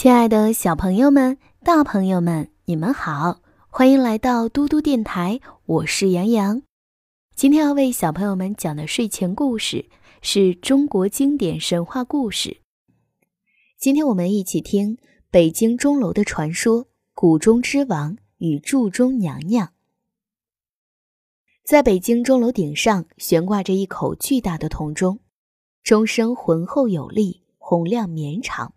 亲爱的小朋友们、大朋友们，你们好，欢迎来到嘟嘟电台，我是杨洋。今天要为小朋友们讲的睡前故事是中国经典神话故事。今天我们一起听北京钟楼的传说——古钟之王与铸钟娘娘。在北京钟楼顶上悬挂着一口巨大的铜钟，钟声浑厚有力，洪亮绵长。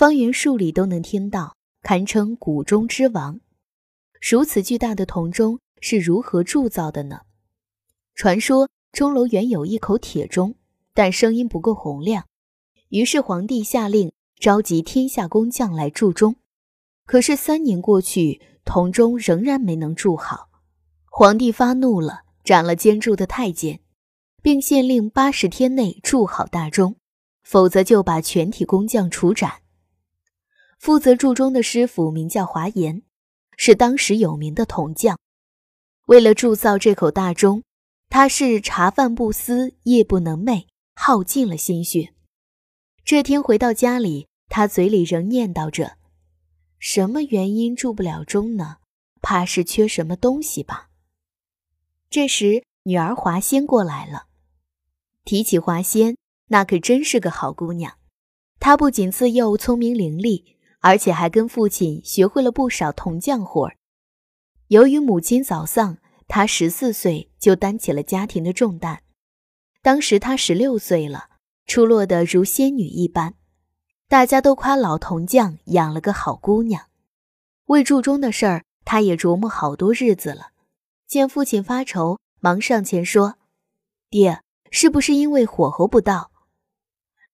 方圆数里都能听到，堪称谷中之王。如此巨大的铜钟是如何铸造的呢？传说钟楼原有一口铁钟，但声音不够洪亮，于是皇帝下令召集天下工匠来铸钟。可是三年过去，铜钟仍然没能铸好。皇帝发怒了，斩了监铸的太监，并限令八十天内铸好大钟，否则就把全体工匠处斩。负责铸钟的师傅名叫华严，是当时有名的铜匠。为了铸造这口大钟，他是茶饭不思，夜不能寐，耗尽了心血。这天回到家里，他嘴里仍念叨着：“什么原因铸不了钟呢？怕是缺什么东西吧。”这时，女儿华仙过来了。提起华仙，那可真是个好姑娘。她不仅自幼聪明伶俐。而且还跟父亲学会了不少铜匠活儿。由于母亲早丧，他十四岁就担起了家庭的重担。当时他十六岁了，出落得如仙女一般，大家都夸老铜匠养了个好姑娘。为铸钟的事儿，他也琢磨好多日子了。见父亲发愁，忙上前说：“爹，是不是因为火候不到？”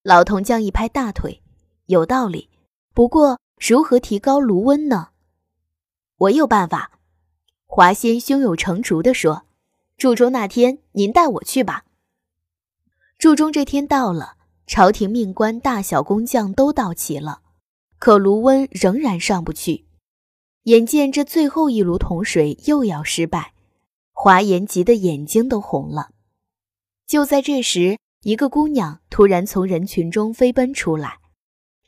老铜匠一拍大腿：“有道理。”不过，如何提高炉温呢？我有办法。华仙胸有成竹地说：“铸钟那天，您带我去吧。”铸钟这天到了，朝廷命官、大小工匠都到齐了，可炉温仍然上不去。眼见这最后一炉铜水又要失败，华严急得眼睛都红了。就在这时，一个姑娘突然从人群中飞奔出来。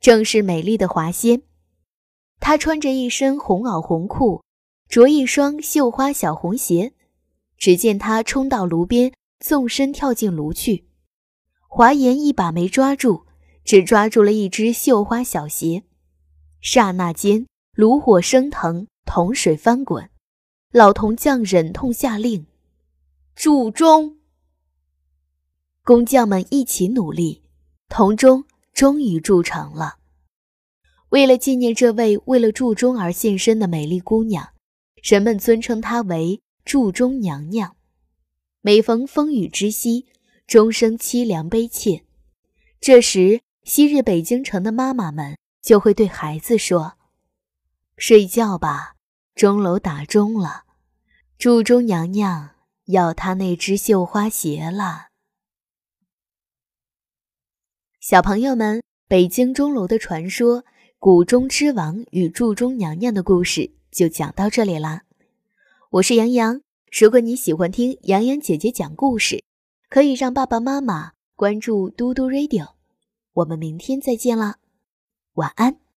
正是美丽的华仙，她穿着一身红袄红裤，着一双绣花小红鞋。只见她冲到炉边，纵身跳进炉去。华严一把没抓住，只抓住了一只绣花小鞋。刹那间，炉火升腾，铜水翻滚。老铜匠忍痛下令：“铸钟！”工匠们一起努力，铜钟。终于铸成了。为了纪念这位为了铸钟而献身的美丽姑娘，人们尊称她为铸钟娘娘。每逢风雨之夕，钟声凄凉悲切，这时昔日北京城的妈妈们就会对孩子说：“睡觉吧，钟楼打钟了，铸钟娘娘要她那只绣花鞋了。”小朋友们，北京钟楼的传说——古钟之王与铸钟娘娘的故事就讲到这里啦。我是杨洋，如果你喜欢听洋洋姐姐讲故事，可以让爸爸妈妈关注嘟嘟 Radio。我们明天再见啦，晚安。